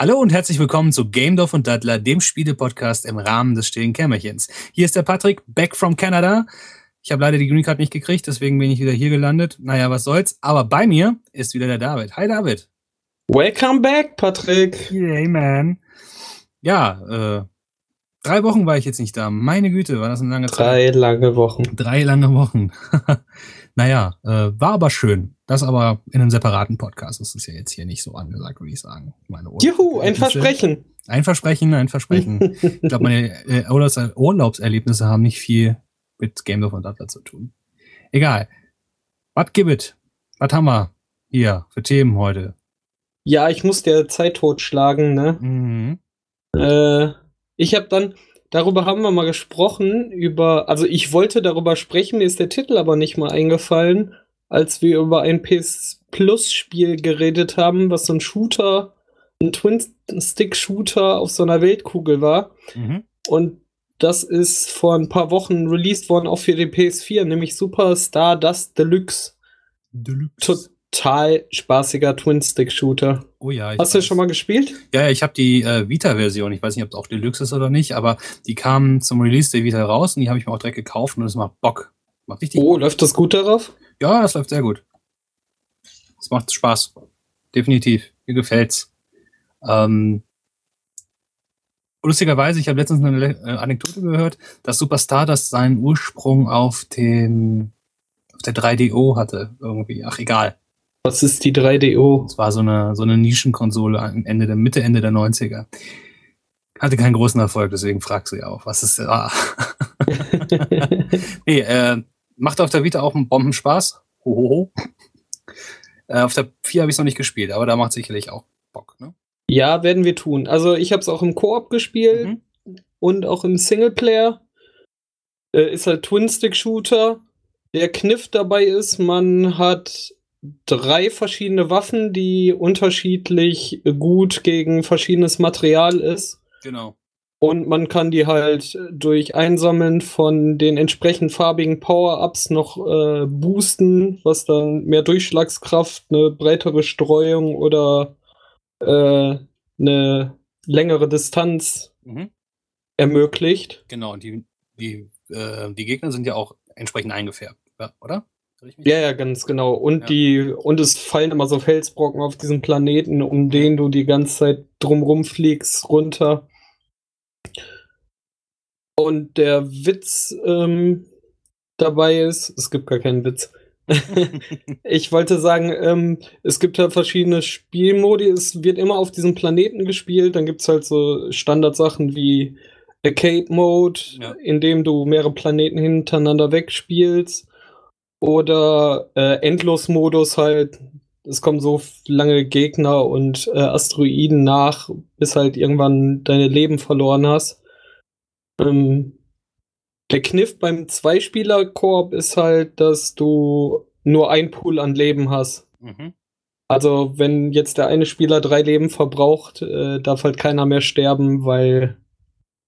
Hallo und herzlich willkommen zu Game Dorf und Dattler, dem Spiele-Podcast im Rahmen des stillen Kämmerchens. Hier ist der Patrick, back from Canada. Ich habe leider die Green Card nicht gekriegt, deswegen bin ich wieder hier gelandet. Naja, was soll's. Aber bei mir ist wieder der David. Hi David. Welcome back, Patrick. Yay, man. Ja, äh, drei Wochen war ich jetzt nicht da. Meine Güte, war das eine lange Drei Zeit. lange Wochen. Drei lange Wochen. naja, äh, war aber schön. Das aber in einem separaten Podcast. Das ist ja jetzt hier nicht so angesagt, würde ich sagen. Meine Juhu, ein Versprechen. Ein Versprechen, ein Versprechen. ich glaube, meine äh, Urlaubs Urlaubserlebnisse haben nicht viel mit Game of Dattler zu tun. Egal. Was gibt es? Was haben wir hier für Themen heute? Ja, ich muss der Zeit totschlagen, ne? Mhm. Äh, ich habe dann, darüber haben wir mal gesprochen, über, also ich wollte darüber sprechen, mir ist der Titel aber nicht mal eingefallen, als wir über ein PS Plus Spiel geredet haben, was so ein Shooter, ein Twin-Stick-Shooter auf so einer Weltkugel war. Mhm. Und das ist vor ein paar Wochen released worden, auch für die PS4, nämlich Super Stardust Deluxe. Deluxe. Total spaßiger Twin-Stick-Shooter. Oh ja. Hast du weiß. schon mal gespielt? Ja, ich habe die äh, Vita-Version. Ich weiß nicht, ob es auch Deluxe ist oder nicht, aber die kam zum Release der Vita raus und die habe ich mir auch direkt gekauft und es macht Bock. Macht richtig Oh, läuft das gut darauf? Ja, das läuft sehr gut. Es macht Spaß. Definitiv. Mir gefällt's. Ähm, lustigerweise, ich habe letztens eine äh, Anekdote gehört, dass Superstar das seinen Ursprung auf den auf der 3DO hatte irgendwie. Ach egal. Was ist die 3DO? Es war so eine so eine Nischenkonsole am Ende der Mitte Ende der 90er. Hatte keinen großen Erfolg, deswegen fragst du ja auch, was ist ah. Nee, äh, macht auf der Vita auch einen Bombenspaß. Hohoho. Äh, auf der 4 habe ich noch nicht gespielt, aber da macht sicherlich auch Bock. Ne? ja, werden wir tun. Also ich habe es auch im Koop gespielt Mhm. und auch im Singleplayer. Äh, ist halt Twin-Stick-Shooter. Der Kniff dabei ist, man hat drei verschiedene Waffen, die unterschiedlich gut gegen verschiedenes Material ist. Genau. Und man kann die halt durch Einsammeln von den entsprechend farbigen Power-Ups noch äh, boosten, was dann mehr Durchschlagskraft, eine breitere Streuung oder äh, eine längere Distanz Mhm. ermöglicht. Genau. Und die, die, äh, die Gegner sind ja auch entsprechend eingefärbt, oder? Ja, ja, ganz genau. Und Ja. die, und es fallen immer so Felsbrocken auf diesem Planeten, um den du die ganze Zeit drumrum fliegst, runter. Und der Witz ähm, dabei ist, es gibt gar keinen Witz. ich wollte sagen, ähm, es gibt halt verschiedene Spielmodi. Es wird immer auf diesem Planeten gespielt. Dann gibt es halt so Standardsachen wie Arcade Mode, Ja. in dem du mehrere Planeten hintereinander wegspielst. Oder äh, Endlos-Modus halt. Es kommen so lange Gegner und äh, Asteroiden nach, bis halt irgendwann deine Leben verloren hast. Ähm, der Kniff beim Zweispieler-Koop ist halt, dass du nur ein Pool an Leben hast. Mhm. Also, wenn jetzt der eine Spieler drei Leben verbraucht, äh, darf halt keiner mehr sterben, weil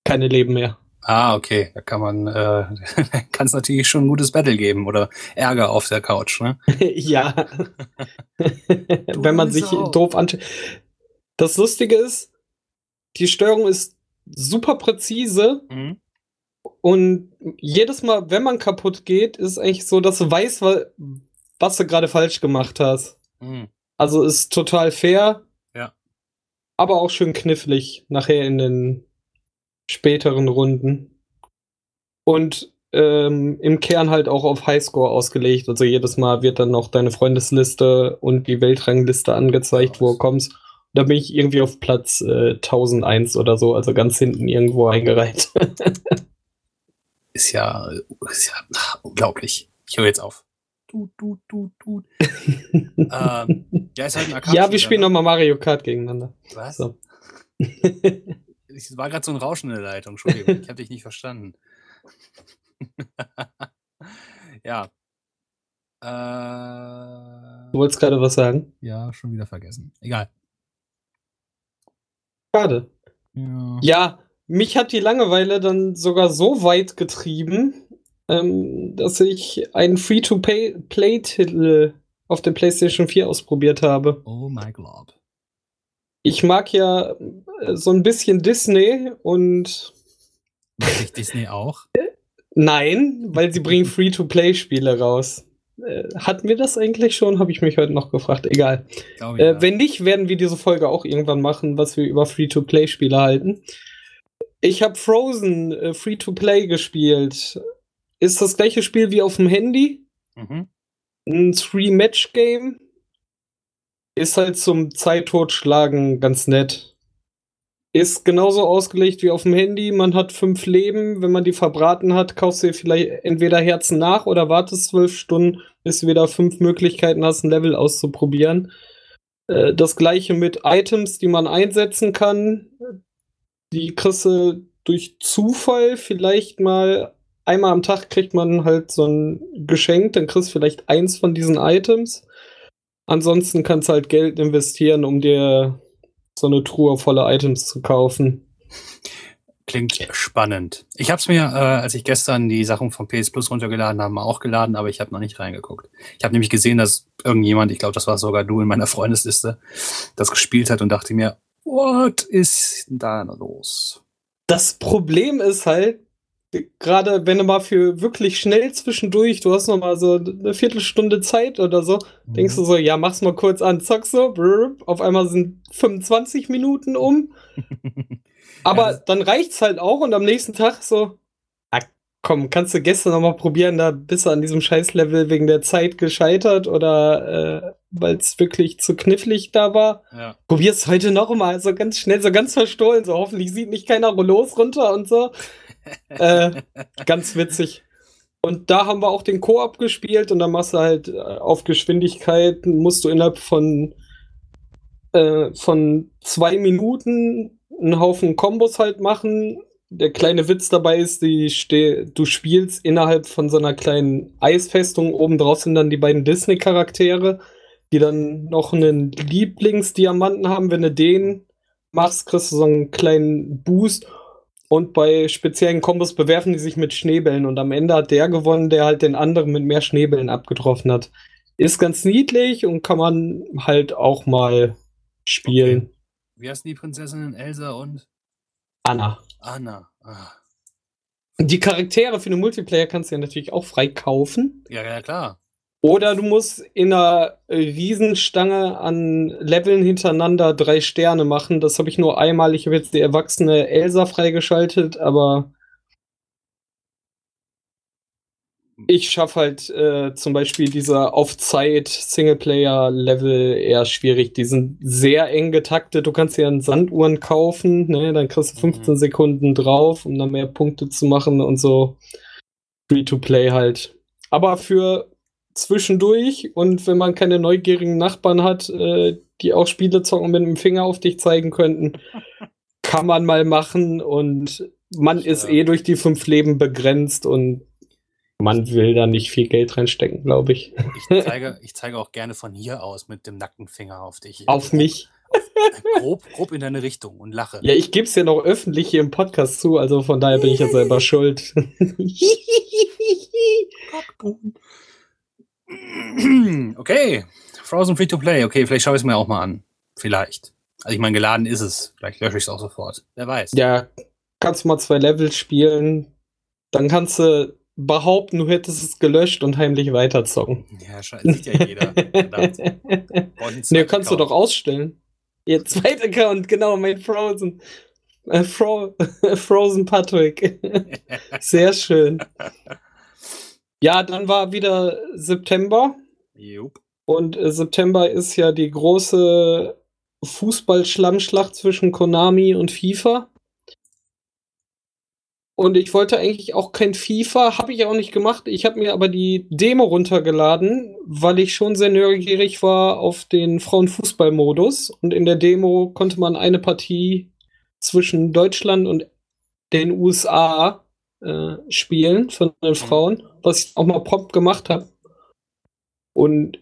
keine Leben mehr. Ah, okay. Da kann man, äh, kann es natürlich schon ein gutes Battle geben oder Ärger auf der Couch, ne? ja. wenn man sich Sau. doof anschaut. Das Lustige ist, die Steuerung ist super präzise Mhm. und jedes Mal, wenn man kaputt geht, ist eigentlich so, dass du weißt, wa- was du gerade falsch gemacht hast. Mhm. Also ist total fair. Ja. Aber auch schön knifflig nachher in den späteren Runden. Und ähm, im Kern halt auch auf Highscore ausgelegt. Also jedes Mal wird dann noch deine Freundesliste und die Weltrangliste angezeigt, wo du kommst. Da bin ich irgendwie auf Platz äh, 1001 oder so, also ganz hinten irgendwo eingereiht. Ist ja, ist ja ach, unglaublich. Ich höre jetzt auf. Tut, tut, tut, tut. ähm, ja, ist halt ein Arcade ja, wir spielen nochmal Mario Kart gegeneinander. Was? So. Es war gerade so ein Rauschen in der Leitung. Entschuldigung, ich habe dich nicht verstanden. ja. Äh, Du wolltest gerade was sagen? ja, schon wieder vergessen. Egal. Schade. Ja. Ja, mich hat die Langeweile dann sogar so weit getrieben, ähm, dass ich einen Free-to-Play-Titel auf der PlayStation 4 ausprobiert habe. Oh my God. Ich mag ja äh, so ein bisschen Disney und. Mag ich Disney auch? Nein, weil sie bringen Free-to-Play-Spiele raus. Äh, hatten wir das eigentlich schon? Habe ich mich heute noch gefragt. Egal. Glaub Äh, ja. wenn nicht, werden wir diese Folge auch irgendwann machen, was wir über Free-to-Play-Spiele halten. Ich habe Frozen äh, Free-to-Play gespielt. Ist das gleiche Spiel wie auf dem Handy. Mhm. Ein Three-Match-Game. Ist halt zum Zeittotschlagen ganz nett. Ist genauso ausgelegt wie auf dem Handy. Man hat fünf Leben. Wenn man die verbraten hat, kaufst du dir vielleicht entweder Herzen nach oder wartest zwölf Stunden, bis du wieder fünf Möglichkeiten hast, ein Level auszuprobieren. Äh, Das gleiche mit Items, die man einsetzen kann. Die kriegst du durch Zufall vielleicht mal einmal am Tag kriegt man halt so ein Geschenk, dann kriegst du vielleicht eins von diesen Items. Ansonsten kannst du halt Geld investieren, um dir so eine Truhe voller Items zu kaufen. Klingt spannend. Ich habe es mir, äh, als ich gestern die Sachen von PS Plus runtergeladen habe, mal auch geladen, aber ich habe noch nicht reingeguckt. Ich habe nämlich gesehen, dass irgendjemand, ich glaube, das war sogar du in meiner Freundesliste, das gespielt hat und dachte mir, what ist da los? Das Problem ist halt, gerade wenn du mal für wirklich schnell zwischendurch, du hast noch mal so eine Viertelstunde Zeit oder so, denkst du so, ja, mach's mal kurz an, zockst so, brrr, auf einmal sind 25 Minuten um. Aber Ja, dann reicht's halt auch und am nächsten Tag so, ah, komm, kannst du gestern noch mal probieren, da bist du an diesem Scheißlevel wegen der Zeit gescheitert oder äh, weil es wirklich zu knifflig da war. Ja. Probier's heute noch mal, so ganz schnell, so ganz verstohlen, so hoffentlich sieht nicht keiner los runter und so. Äh, ganz witzig. Und da haben wir auch den Koop gespielt und dann machst du halt äh, auf Geschwindigkeit, musst du innerhalb von, äh, von zwei Minuten einen Haufen Kombos halt machen. Der kleine Witz dabei ist, du spielst innerhalb von so einer kleinen Eisfestung. Oben drauf sind dann die beiden Disney-Charaktere, die dann noch einen Lieblingsdiamanten haben. Wenn du den machst, kriegst du so einen kleinen Boost. Und bei speziellen Kombos bewerfen die sich mit Schneebällen. Und am Ende hat der gewonnen, der halt den anderen mit mehr Schneebällen abgetroffen hat. Ist ganz niedlich und kann man halt auch mal spielen. Wie heißen die Prinzessinnen Elsa und Anna. Anna? Ah. Die Charaktere für den Multiplayer kannst du ja natürlich auch frei kaufen. Ja, ja, klar. Oder du musst in einer Riesenstange an Leveln hintereinander drei Sterne machen. Das habe ich nur einmal. Ich habe jetzt die erwachsene Elsa freigeschaltet, aber ich schaffe halt äh, zum Beispiel diese auf Zeit Singleplayer-Level eher schwierig. Die sind sehr eng getaktet. Du kannst ja Sanduhren kaufen, ne? dann kriegst du 15 Mhm. Sekunden drauf, um dann mehr Punkte zu machen und so. Free-to-play halt. Aber für zwischendurch und wenn man keine neugierigen Nachbarn hat, äh, die auch Spiele zocken mit dem Finger auf dich zeigen könnten, kann man mal machen und man Ich, ist eh durch die fünf Leben begrenzt und man will da nicht viel Geld reinstecken, glaube ich. Ich zeige, ich zeige auch gerne von hier aus mit dem nackten Finger auf dich. Auf mich. Grob, grob in deine Richtung und lache. Ja, ich gebe es ja noch öffentlich hier im Podcast zu, also von daher bin ich ja selber schuld. Okay, Frozen Free to Play. Okay, vielleicht schaue ich es mir auch mal an. Vielleicht. Also ich meine, geladen ist es. Vielleicht lösche ich es auch sofort. Wer weiß. ja, kannst du mal zwei Level spielen, dann kannst du behaupten, du hättest es gelöscht und heimlich weiterzocken. Ja, scheiße, sieht ja jeder. Ne, kannst du doch ausstellen. Ihr zweiter Account, genau, mein Frozen. Äh, Fro Frozen Patrick. Sehr schön. Ja, dann war wieder September. Jupp. Und äh, September ist ja die große Fußball-Schlammschlacht zwischen Konami und FIFA. Und ich wollte eigentlich auch kein FIFA, habe ich auch nicht gemacht. Ich habe mir aber die Demo runtergeladen, weil ich schon sehr neugierig war auf den Frauenfußball-Modus. Und in der Demo konnte man eine Partie zwischen Deutschland und den USA äh, spielen von den Frauen, was ich auch mal prompt gemacht habe. Und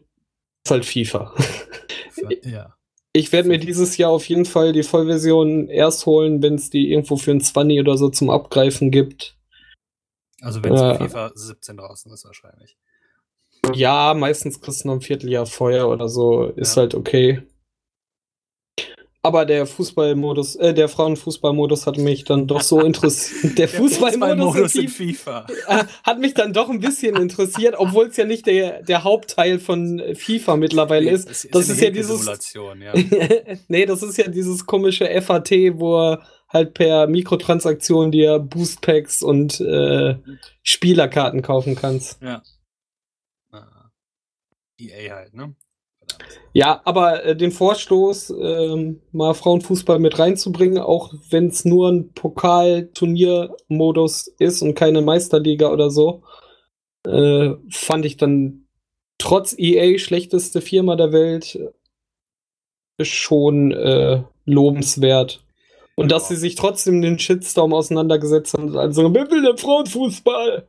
ist halt FIFA. Ja. Ich werde mir dieses Jahr auf jeden Fall die Vollversion erst holen, wenn es die irgendwo für ein 20 oder so zum Abgreifen gibt. Also wenn es Ja. FIFA 17 draußen ist wahrscheinlich. Ja, meistens kriegst du noch ein Vierteljahr vorher oder so. Ist Ja. halt okay. Aber der Fußballmodus, äh, der Frauenfußballmodus hat mich dann doch so interessiert. Der, der Fußballmodus Fußball in FIFA äh, hat mich dann doch ein bisschen interessiert, obwohl es ja nicht der, der Hauptteil von FIFA mittlerweile ist. ist. Das ist, ja dieses. Ja. nee, das ist ja dieses komische FAT, wo er halt per Mikrotransaktion dir Boostpacks und äh, Spielerkarten kaufen kannst. Ja. EA halt, ne? Ja, aber äh, den Vorstoß, äh, mal Frauenfußball mit reinzubringen, auch wenn es nur ein Pokal-Turnier-Modus ist und keine Meisterliga oder so, äh, fand ich dann trotz EA schlechteste Firma der Welt schon äh, lobenswert. Und dass sie sich trotzdem den Shitstorm auseinandergesetzt haben, also, will denn Frauenfußball?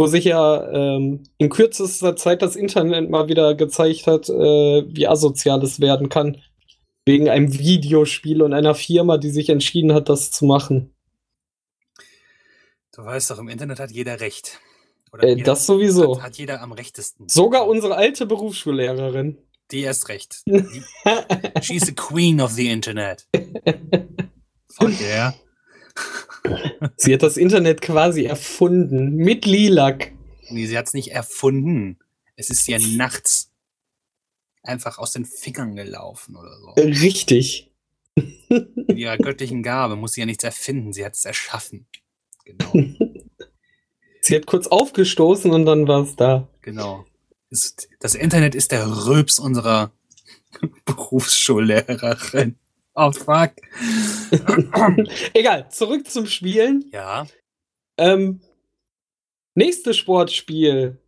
Wo sich ja ähm, in kürzester Zeit das Internet mal wieder gezeigt hat, äh, wie asozial es werden kann. Wegen einem Videospiel und einer Firma, die sich entschieden hat, das zu machen. Du weißt doch, im Internet hat jeder Recht. Äh, jeder, das sowieso. Hat, hat, jeder am rechtesten. Sogar unsere alte Berufsschullehrerin. Die erst recht. she's the queen of the Internet. Fuck yeah. sie hat das Internet quasi erfunden. Mit Lilac. Nee, sie hat es nicht erfunden. Es ist ja nachts einfach aus den Fingern gelaufen oder so. Richtig. Mit ihrer göttlichen Gabe muss sie ja nichts erfinden. Sie hat es erschaffen. Genau. sie hat kurz aufgestoßen und dann war es da. Genau. Das Internet ist der Röps unserer Berufsschullehrerin. Oh, fuck. Egal, zurück zum Spielen. Ja. Ähm, nächstes Sportspiel.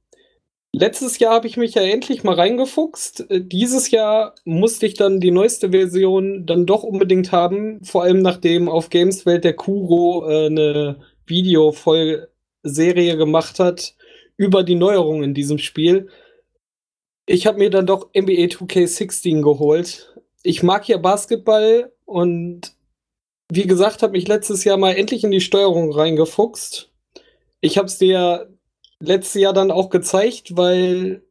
Letztes Jahr habe ich mich ja endlich mal reingefuchst. Äh, dieses Jahr musste ich dann die neueste Version dann doch unbedingt haben. Vor allem nachdem auf Gameswelt der Kuro äh, eine Video-Serie gemacht hat über die Neuerungen in diesem Spiel. Ich habe mir dann doch NBA 2K16 geholt ich mag ja Basketball und wie gesagt, habe mich letztes Jahr mal endlich in die Steuerung reingefuchst. Ich habe es dir letztes Jahr dann auch gezeigt, weil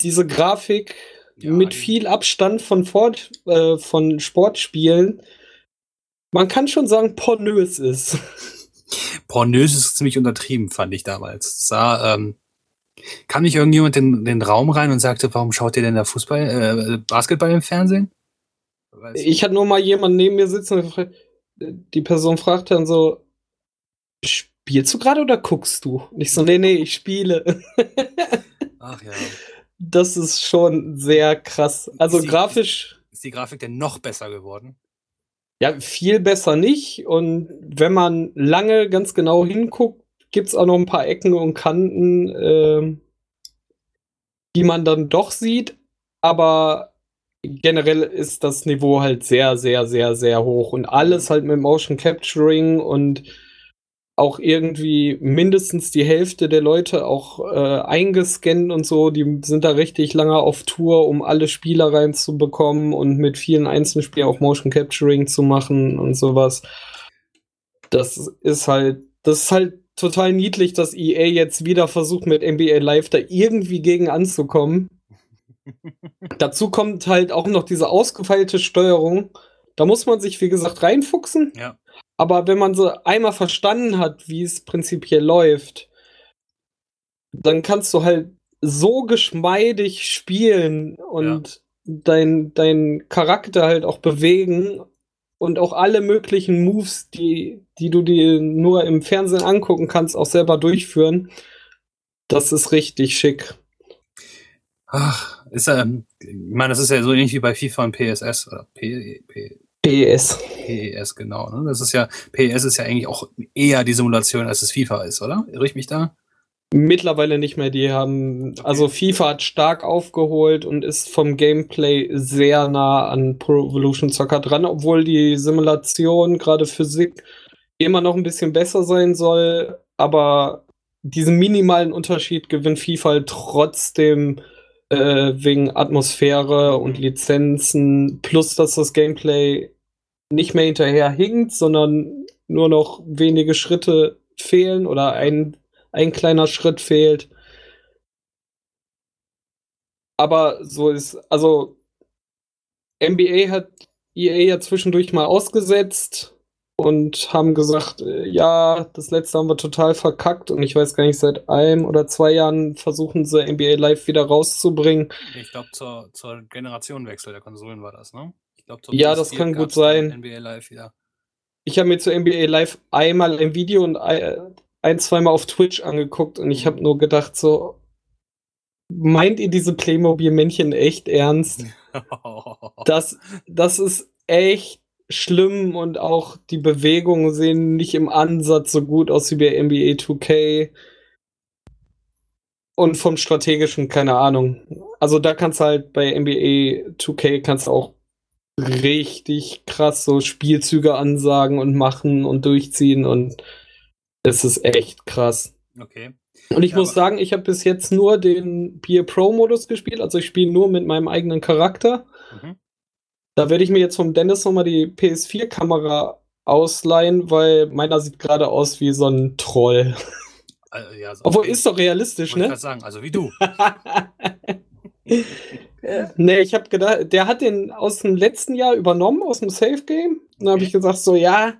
diese Grafik ja, mit viel Abstand von, Fort, äh, von Sportspielen, man kann schon sagen, pornös ist. Pornös ist ziemlich untertrieben, fand ich damals. Sah, ähm, kam nicht irgendjemand in den Raum rein und sagte, warum schaut ihr denn da Fußball, äh, Basketball im Fernsehen? Ich hatte nur mal jemanden neben mir sitzen und die Person fragt dann so, spielst du gerade oder guckst du? Und ich so, nee, nee, ich spiele. Ach ja. Das ist schon sehr krass. Also ist die, grafisch. Ist die Grafik denn noch besser geworden? Ja, viel besser nicht. Und wenn man lange ganz genau hinguckt, gibt es auch noch ein paar Ecken und Kanten, äh, die man dann doch sieht. Aber generell ist das Niveau halt sehr, sehr, sehr, sehr hoch und alles halt mit Motion Capturing und auch irgendwie mindestens die Hälfte der Leute auch äh, eingescannt und so. Die sind da richtig lange auf Tour, um alle Spieler reinzubekommen und mit vielen Einzelspielen auch Motion Capturing zu machen und sowas. Das ist halt, das ist halt total niedlich, dass EA jetzt wieder versucht, mit NBA Live da irgendwie gegen anzukommen. Dazu kommt halt auch noch diese ausgefeilte Steuerung. Da muss man sich, wie gesagt, reinfuchsen. Ja. Aber wenn man so einmal verstanden hat, wie es prinzipiell läuft, dann kannst du halt so geschmeidig spielen und ja. dein, dein Charakter halt auch bewegen und auch alle möglichen Moves, die, die du dir nur im Fernsehen angucken kannst, auch selber durchführen. Das ist richtig schick. Ach, ist ähm, ich meine, das ist ja so ähnlich wie bei FIFA und PSS oder P, P, PES. PES, genau. Ne? Das ist ja, PES ist ja eigentlich auch eher die Simulation, als es FIFA ist, oder? Irre ich mich da? Mittlerweile nicht mehr. Die haben, okay. also FIFA hat stark aufgeholt und ist vom Gameplay sehr nah an Pro Evolution Soccer dran, obwohl die Simulation, gerade Physik, immer noch ein bisschen besser sein soll. Aber diesen minimalen Unterschied gewinnt FIFA trotzdem äh, wegen Atmosphäre und Lizenzen, plus dass das Gameplay nicht mehr hinterher hinkt, sondern nur noch wenige Schritte fehlen oder ein, ein kleiner Schritt fehlt. Aber so ist, also NBA hat EA ja zwischendurch mal ausgesetzt und haben gesagt, äh, ja, das letzte haben wir total verkackt und ich weiß gar nicht, seit einem oder zwei Jahren versuchen sie NBA Live wieder rauszubringen. Ich glaube, zur, zur Generationenwechsel der Konsolen war das, ne? Ich glaub, ja, das kann gut sein. NBA Live wieder. Ich habe mir zu NBA Live einmal ein Video und ein, zweimal auf Twitch angeguckt und ich habe mhm. nur gedacht, so, meint ihr diese Playmobil-Männchen echt ernst? das, das ist echt schlimm und auch die Bewegungen sehen nicht im Ansatz so gut aus wie bei NBA 2K. Und vom strategischen, keine Ahnung. Also da kannst du halt bei NBA 2K kannst du auch richtig krass so Spielzüge ansagen und machen und durchziehen und es ist echt krass. Okay. Und ich ja, muss sagen, ich habe bis jetzt nur den Peer Pro Modus gespielt, also ich spiele nur mit meinem eigenen Charakter. Mhm. Da werde ich mir jetzt vom Dennis nochmal die PS4-Kamera ausleihen, weil meiner sieht gerade aus wie so ein Troll. Also, ja, so Obwohl, ist doch realistisch, ne? Ich sagen, also wie du. nee, ich habe gedacht, der hat den aus dem letzten Jahr übernommen, aus dem Safe Game. Dann habe ich gesagt, so, ja,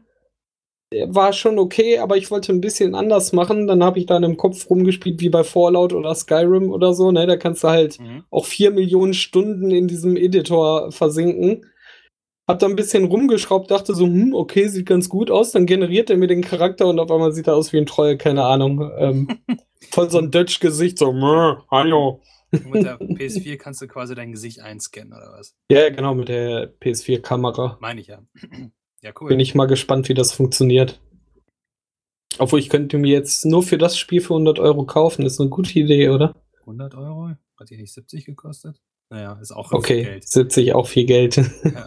war schon okay, aber ich wollte ein bisschen anders machen. Dann habe ich dann im Kopf rumgespielt wie bei Fallout oder Skyrim oder so. Ne? Da kannst du halt mhm. auch vier Millionen Stunden in diesem Editor versinken. Hab da ein bisschen rumgeschraubt, dachte so, hm, okay, sieht ganz gut aus. Dann generiert er mir den Charakter und auf einmal sieht er aus wie ein Troll, keine Ahnung. Ähm, voll so ein Dutch-Gesicht, so, hallo. mit der PS4 kannst du quasi dein Gesicht einscannen, oder was? Ja, genau, mit der PS4-Kamera. Meine ich ja. Ja, cool. Bin ich mal gespannt, wie das funktioniert. Obwohl, ich könnte mir jetzt nur für das Spiel für 100 Euro kaufen. Ist eine gute Idee, oder? 100 Euro? Hat die nicht 70 gekostet? Naja, ist auch okay, viel Geld. 70 auch viel Geld. Ja.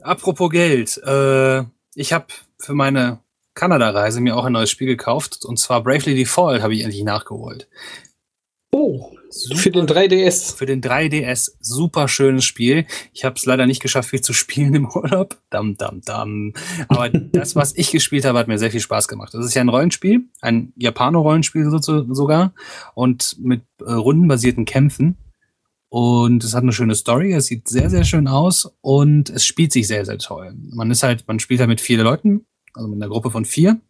Apropos Geld. Äh, ich habe für meine Kanada-Reise mir auch ein neues Spiel gekauft. Und zwar Bravely Default habe ich endlich nachgeholt. Oh, super, für den 3DS. Für den 3DS. Super schönes Spiel. Ich habe es leider nicht geschafft, viel zu spielen im Urlaub. Dam, dam, dam. Aber das, was ich gespielt habe, hat mir sehr viel Spaß gemacht. Das ist ja ein Rollenspiel, ein Japano-Rollenspiel so, sogar. Und mit äh, rundenbasierten Kämpfen. Und es hat eine schöne Story, es sieht sehr, sehr schön aus und es spielt sich sehr, sehr toll. Man ist halt, man spielt halt mit vier Leuten, also mit einer Gruppe von vier.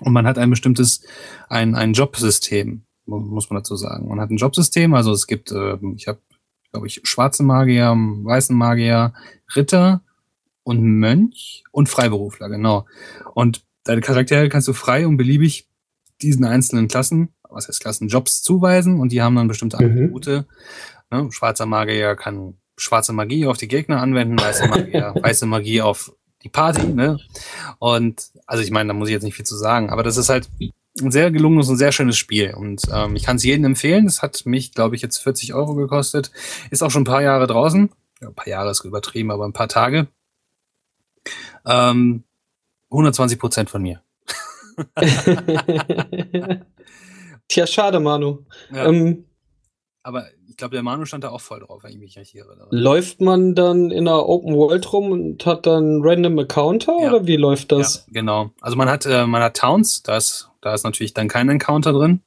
Und man hat ein bestimmtes, ein, ein Jobsystem muss man dazu sagen. Man hat ein Jobsystem, also es gibt, äh, ich habe, glaube ich, schwarze Magier, weißen Magier, Ritter und Mönch und Freiberufler, genau. Und deine Charaktere kannst du frei und beliebig diesen einzelnen Klassen, was heißt Klassen, Jobs zuweisen und die haben dann bestimmte mhm. Attribute. Ne? Schwarzer Magier kann schwarze Magie auf die Gegner anwenden, weiße Magier, weiße Magie auf die Party, ne? Und also ich meine, da muss ich jetzt nicht viel zu sagen, aber das ist halt ein sehr gelungenes und sehr schönes Spiel. Und ähm, ich kann es jedem empfehlen. Es hat mich, glaube ich, jetzt 40 Euro gekostet. Ist auch schon ein paar Jahre draußen. Ja, ein paar Jahre ist übertrieben, aber ein paar Tage. Ähm, 120 Prozent von mir. Tja, schade, Manu. Ja. Ähm, aber ich glaube, der Manu stand da auch voll drauf, wenn ich mich recht irre. Läuft man dann in einer Open World rum und hat dann random Encounter ja. oder wie läuft das? Ja, genau. Also man hat, äh, man hat Towns, da ist da ist natürlich dann kein Encounter drin.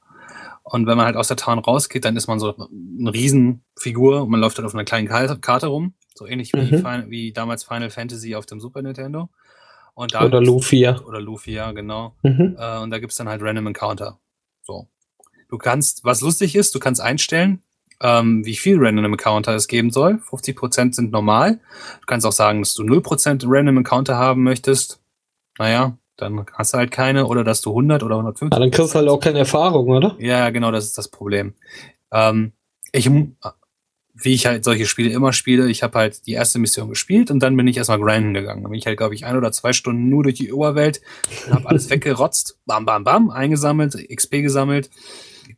Und wenn man halt aus der Town rausgeht, dann ist man so eine Riesenfigur und man läuft halt auf einer kleinen Karte rum. So ähnlich wie, mhm. wie damals Final Fantasy auf dem Super Nintendo. Und da oder Lufia. Oder Lufia, genau. Mhm. Äh, und da gibt es dann halt Random Encounter. So. Du kannst, was lustig ist, du kannst einstellen, ähm, wie viel Random Encounter es geben soll. 50% sind normal. Du kannst auch sagen, dass du 0% Random Encounter haben möchtest. Naja, dann hast du halt keine oder dass du 100 oder 150. Ja, dann kriegst du halt auch keine Erfahrung, oder? Ja, genau, das ist das Problem. Ähm, ich, wie ich halt solche Spiele immer spiele, ich habe halt die erste Mission gespielt und dann bin ich erstmal grinden gegangen. Dann bin ich halt, glaube ich, ein oder zwei Stunden nur durch die Oberwelt und habe alles weggerotzt, bam, bam, bam, eingesammelt, XP gesammelt.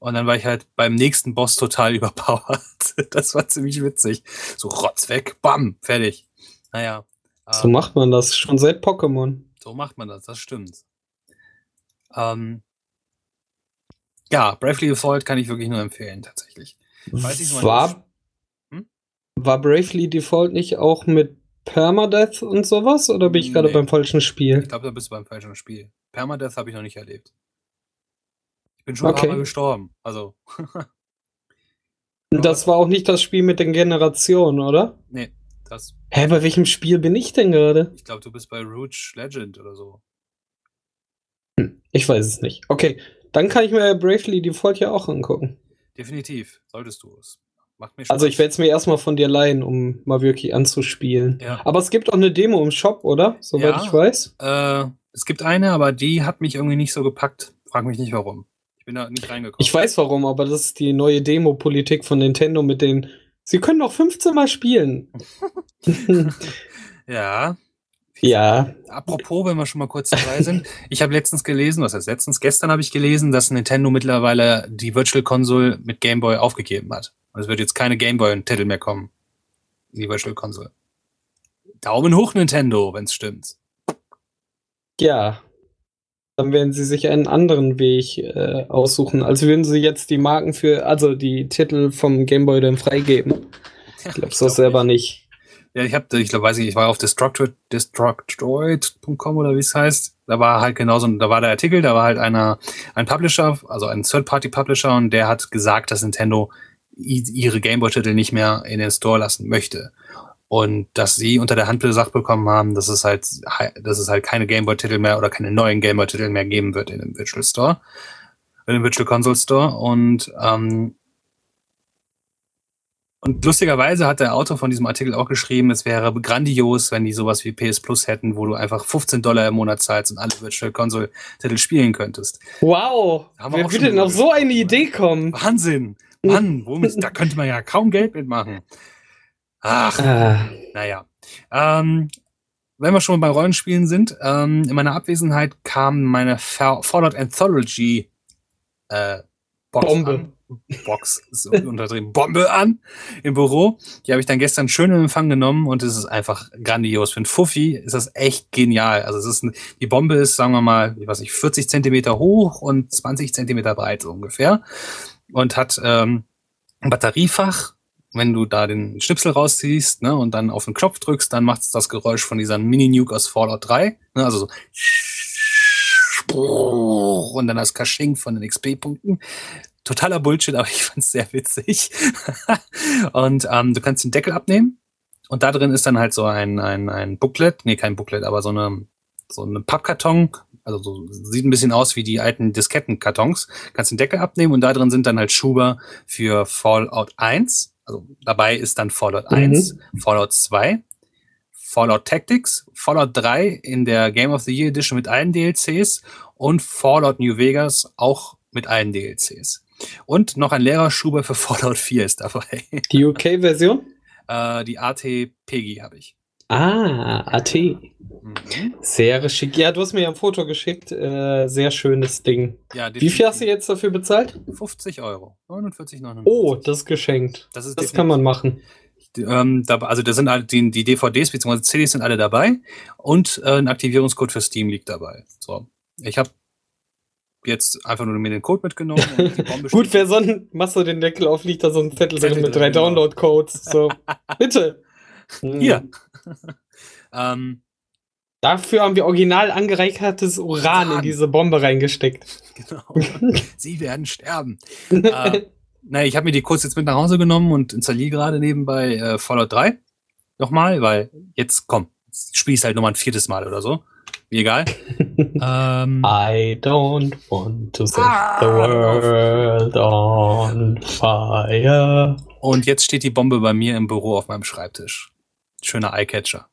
Und dann war ich halt beim nächsten Boss total überpowered. Das war ziemlich witzig. So Rotz weg, bam, fertig. Naja. So ähm, macht man das schon seit Pokémon. So macht man das, das stimmt. Ähm, ja, Bravely Default kann ich wirklich nur empfehlen, tatsächlich. war, hm? war Bravely Default nicht auch mit Permadeath und sowas? Oder bin ich gerade nee. beim falschen Spiel? Ich glaube, da bist du beim falschen Spiel. Permadeath habe ich noch nicht erlebt. Ich bin schon okay. ein paar Mal gestorben. Also. das war auch nicht das Spiel mit den Generationen, oder? Nee. Das, Hä, bei welchem Spiel bin ich denn gerade? ich glaube, du bist bei Rouge Legend oder so. Ich weiß es nicht. Okay, dann kann ich mir Bravely Default ja auch angucken. Definitiv, solltest du es. Macht mir Also ich werde es mir erstmal von dir leihen, um mal wirklich anzuspielen. Ja. Aber es gibt auch eine Demo im Shop, oder? Soweit Ja. ich weiß. Äh, es gibt eine, aber die hat mich irgendwie nicht so gepackt. Frag mich nicht warum. Ich bin da nicht reingekommen. Ich weiß warum, aber das ist die neue Demo-Politik von Nintendo mit den. Sie können noch 15 Mal spielen. Ja. ja. Apropos, wenn wir schon mal kurz dabei sind. Ich habe letztens gelesen, was heißt letztens? Gestern habe ich gelesen, dass Nintendo mittlerweile die Virtual Console mit Game Boy aufgegeben hat. Und es wird jetzt keine Game Boy-Titel mehr kommen. Die Virtual Console. Daumen hoch, Nintendo, wenn's stimmt. Ja. Dann werden sie sich einen anderen Weg äh, aussuchen. Also würden sie jetzt die Marken für, also die Titel vom Game Boy dann freigeben. Ich glaube so glaub selber nicht. Ja, ich habe, ich glaube, weiß ich, ich war auf Destructoid, Destructoid.com oder wie es heißt. Da war halt genauso, da war der Artikel, da war halt einer, ein Publisher, also ein Third-Party-Publisher und der hat gesagt, dass Nintendo ihre Gameboy-Titel nicht mehr in den Store lassen möchte. Und dass sie unter der Hand gesagt bekommen haben, dass es halt, dass es halt keine Gameboy-Titel mehr oder keine neuen Gameboy-Titel mehr geben wird in dem Virtual Store, in dem Virtual Console Store. Und ähm, und lustigerweise hat der Autor von diesem Artikel auch geschrieben, es wäre grandios, wenn die sowas wie PS Plus hätten, wo du einfach 15 Dollar im Monat zahlst und alle Virtual Console Titel spielen könntest. Wow! Haben wir Wer würde denn auf so eine Idee kommen? Wahnsinn! Mann, womit, da könnte man ja kaum Geld mitmachen. Ach, Ah, naja. Ähm, wenn wir schon bei Rollenspielen sind, ähm, in meiner Abwesenheit kam meine Fa- Fallout Anthology äh, Box Bombe. an. Box ist untertrieben. Bombe an im Büro. Die habe ich dann gestern schön in Empfang genommen und es ist einfach grandios. Für ein Fuffi ist das echt genial. Also es ist ein, die Bombe ist, sagen wir mal, ich weiß nicht, 40 Zentimeter hoch und 20 Zentimeter breit so ungefähr und hat ähm, ein Batteriefach. Wenn du da den Schnipsel rausziehst ne, und dann auf den Knopf drückst, dann macht es das Geräusch von dieser Mini-Nuke aus Fallout 3. Ne, also so und dann das Kasching von den XP-Punkten. Totaler Bullshit, aber ich fand's sehr witzig. und ähm, du kannst den Deckel abnehmen und da drin ist dann halt so ein, ein, ein Booklet, nee, kein Booklet, aber so eine, so eine Pappkarton, also so, sieht ein bisschen aus wie die alten Diskettenkartons. Kannst den Deckel abnehmen und da drin sind dann halt Schuber für Fallout 1. Also dabei ist dann Fallout 1, Fallout 2, Fallout Tactics, Fallout 3 in der Game of the Year Edition mit allen DLCs und Fallout New Vegas auch mit allen DLCs. Und noch ein leerer Schuber für Fallout 4 ist dabei. die UK-Version? äh, die AT Peggy habe ich. Ah, AT. Mhm. Sehr schick. Ja, du hast mir ja ein Foto geschickt. Äh, sehr schönes Ding. Ja, Wie viel hast du jetzt dafür bezahlt? 50 Euro. 49,99. Oh, das ist geschenkt. das ist Das kann man machen. Ähm, da, also da sind alle die, die DVDs bzw. CDs sind alle dabei und äh, ein Aktivierungscode für Steam liegt dabei. So, ich habe jetzt einfach nur mir den Code mitgenommen. Gut, wer sonst machst du den Deckel auf, liegt da so ein Zettel, drin mit drei genau. Download-Codes. So, bitte. Hm. Hier. ähm, Dafür haben wir original angereichertes Uran, Uran. in diese Bombe reingesteckt. genau. Sie werden sterben. äh, naja, ich habe mir die kurz jetzt mit nach Hause genommen und installiere gerade nebenbei äh, Fallout 3 nochmal, weil jetzt komm, spielst halt nochmal ein viertes Mal oder so. Mir egal. ähm, I don't want to set Ah, the world on fire. Und jetzt steht die Bombe bei mir im Büro auf meinem Schreibtisch. Schöner Eyecatcher.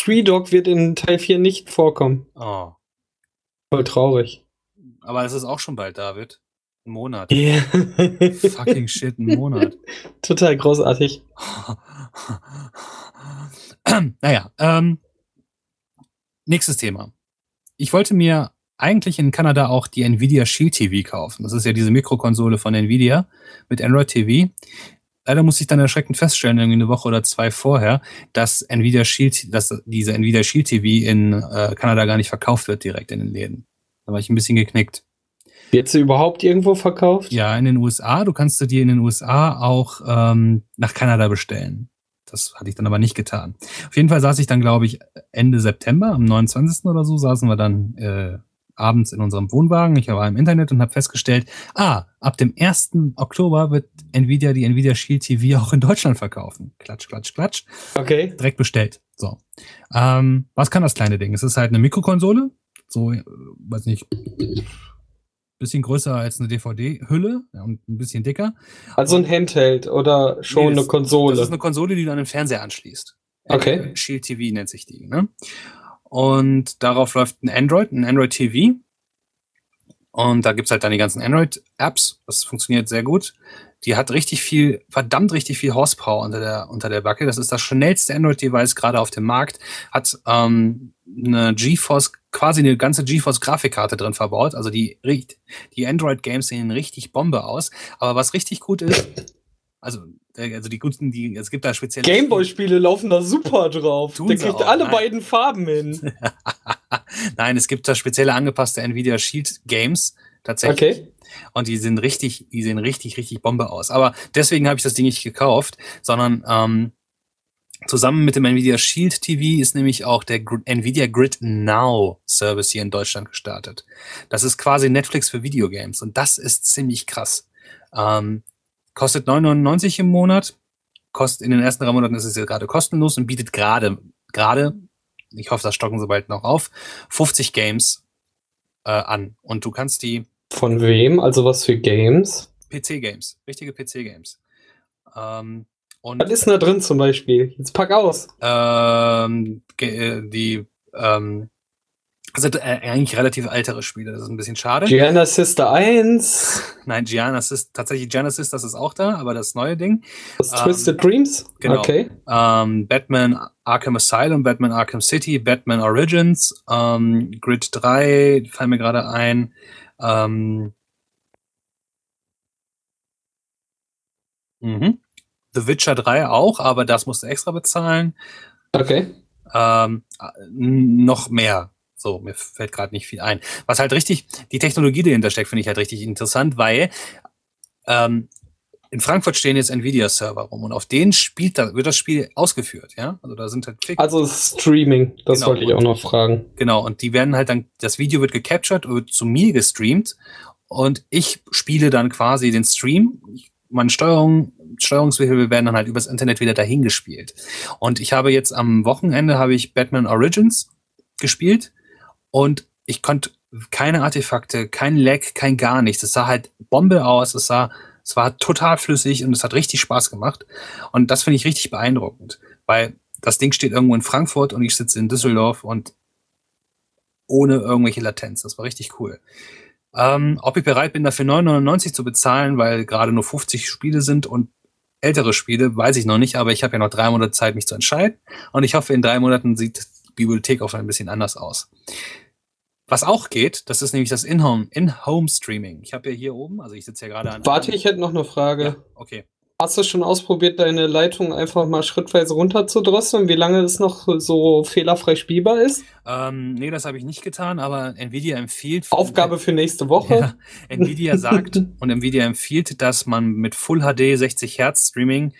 Three Dog wird in Teil 4 nicht vorkommen. Oh. Voll traurig. Aber es ist auch schon bald, David. Ein Monat. Yeah. Fucking shit, ein Monat. Total großartig. naja, ähm, nächstes Thema. Ich wollte mir eigentlich in Kanada auch die Nvidia Shield TV kaufen. Das ist ja diese Mikrokonsole von Nvidia mit Android TV. Leider muss ich dann erschreckend feststellen, irgendwie eine Woche oder zwei vorher, dass Nvidia Shield, dass diese Nvidia Shield TV in äh, Kanada gar nicht verkauft wird direkt in den Läden. Da war ich ein bisschen geknickt. Wird sie überhaupt irgendwo verkauft? Ja, in den USA. Du kannst du dir in den USA auch ähm, nach Kanada bestellen. Das hatte ich dann aber nicht getan. Auf jeden Fall saß ich dann, glaube ich, Ende September, am 29. oder so, saßen wir dann äh, abends in unserem Wohnwagen. Ich war im Internet und habe festgestellt, ah, ab dem 1. Oktober wird Nvidia die Nvidia Shield TV auch in Deutschland verkaufen. Klatsch, klatsch, klatsch. Okay. Direkt bestellt. So. Ähm, was kann das kleine Ding? Es ist halt eine Mikrokonsole. So, äh, weiß nicht, bisschen größer als eine DVD-Hülle ja, und ein bisschen dicker. Also ein Handheld oder schon Nee, das- eine Konsole? Das ist eine Konsole, die du an den Fernseher anschließt. Okay. Äh, Shield TV nennt sich die. Ne? Und darauf läuft ein Android, ein Android TV. Und da gibt's halt dann die ganzen Android-Apps. Das funktioniert sehr gut. Die hat richtig viel, verdammt richtig viel Horsepower unter der, unter der Backe. Das ist das schnellste Android-Device gerade auf dem Markt. Hat ähm, eine GeForce, quasi eine ganze GeForce-Grafikkarte drin verbaut. Also die, die Android-Games sehen richtig Bombe aus. Aber was richtig gut ist, also, also die guten, die, es gibt da spezielle. Gameboy-Spiele laufen da super drauf. Tun Der kriegt auch, alle nein. beiden Farben hin. Nein, es gibt da spezielle angepasste Nvidia Shield Games tatsächlich. Okay. Und die sind richtig, die sehen richtig, richtig Bombe aus. Aber deswegen habe ich das Ding nicht gekauft, sondern ähm, zusammen mit dem Nvidia Shield TV ist nämlich auch der Gr Nvidia Grid Now Service hier in Deutschland gestartet. Das ist quasi Netflix für Videogames und das ist ziemlich krass. Ähm, kostet 9,99 im Monat. Kostet in den ersten drei Monaten ist es ja gerade kostenlos und bietet gerade, gerade, ich hoffe, das stocken sie bald noch auf, 50 Games äh, an. Und du kannst die Von wem? Also was für Games? PC-Games, richtige PC-Games. Ähm, und Was ist denn da drin zum Beispiel? Jetzt pack aus. ähm, äh, die ähm, sind äh, eigentlich relativ ältere Spiele. Das ist ein bisschen schade. Gianna Sister 1. Nein, Giannis ist tatsächlich Genesis, das ist auch da, aber das neue Ding. Das Ähm, Twisted Dreams? genau. Okay. Ähm, Batman Arkham Asylum, Batman Arkham City, Batman Origins, ähm, Grid 3, fallen mir gerade ein. Ähm, mhm. The Witcher 3 auch, aber das musst du extra bezahlen. Okay. Ähm, äh, noch mehr. So, mir fällt gerade nicht viel ein. Was halt richtig, die Technologie, die dahinter steckt, finde ich halt richtig interessant, weil ähm, in Frankfurt stehen jetzt Nvidia-Server rum und auf denen spielt da, wird das Spiel ausgeführt, ja? Also da sind halt Klick, Also Streaming, das Genau. wollte ich auch noch fragen. genau, und die werden halt dann, das Video wird gecaptured, wird zu mir gestreamt und ich spiele dann quasi den Stream. Meine Steuerung, Steuerungsbefehle werden dann halt übers Internet wieder dahin gespielt. Und ich habe jetzt am Wochenende habe ich Batman Origins gespielt und ich konnte keine Artefakte, kein Lag, kein gar nichts. Es sah halt Bombe aus, es sah, es war total flüssig und es hat richtig Spaß gemacht. Und das finde ich richtig beeindruckend, weil das Ding steht irgendwo in Frankfurt und ich sitze in Düsseldorf und ohne irgendwelche Latenz. Das war richtig cool. Ähm, ob ich bereit bin, dafür 9,99 zu bezahlen, weil gerade nur 50 Spiele sind und ältere Spiele, weiß ich noch nicht, aber ich habe ja noch drei Monate Zeit, mich zu entscheiden. Und ich hoffe, in drei Monaten sieht Bibliothek auch ein bisschen anders aus. Was auch geht, das ist nämlich das In-Home In. Ich habe ja hier oben, also ich sitze ja gerade an. Warte, ich hätte noch eine Frage. Ja, okay. Hast du schon ausprobiert, deine Leitung einfach mal schrittweise runterzudrosseln, wie lange es noch so fehlerfrei spielbar ist? Ähm, nee, das habe ich nicht getan, aber Nvidia empfiehlt. Aufgabe für nächste Woche. Ja, Nvidia sagt und Nvidia empfiehlt, dass man mit Full HD 60 Hertz Streaming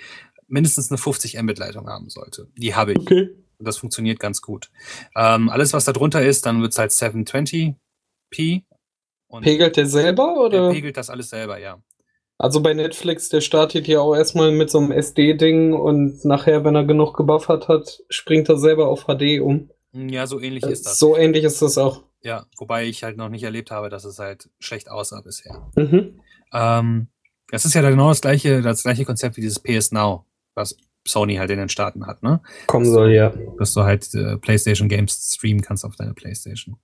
mindestens eine 50 Mbit Leitung haben sollte. Die habe ich. Okay. Das funktioniert ganz gut. Ähm, alles, was da drunter ist, dann wird's halt 720p. Und Pegelt der selber der oder? pegelt das alles selber, ja. Also bei Netflix, der startet ja auch erstmal mit so einem SD-Ding und nachher, wenn er genug gebuffert hat, springt er selber auf HD um. Ja, so ähnlich ist das. So ähnlich ist das auch. Ja, wobei ich halt noch nicht erlebt habe, dass es halt schlecht aussah bisher. Mhm. Ähm, das ist ja genau das gleiche, das gleiche Konzept wie dieses PS Now, was Sony halt in den Staaten hat, ne? Kommen soll, ja. dass du halt äh, PlayStation Games streamen kannst auf deine PlayStation.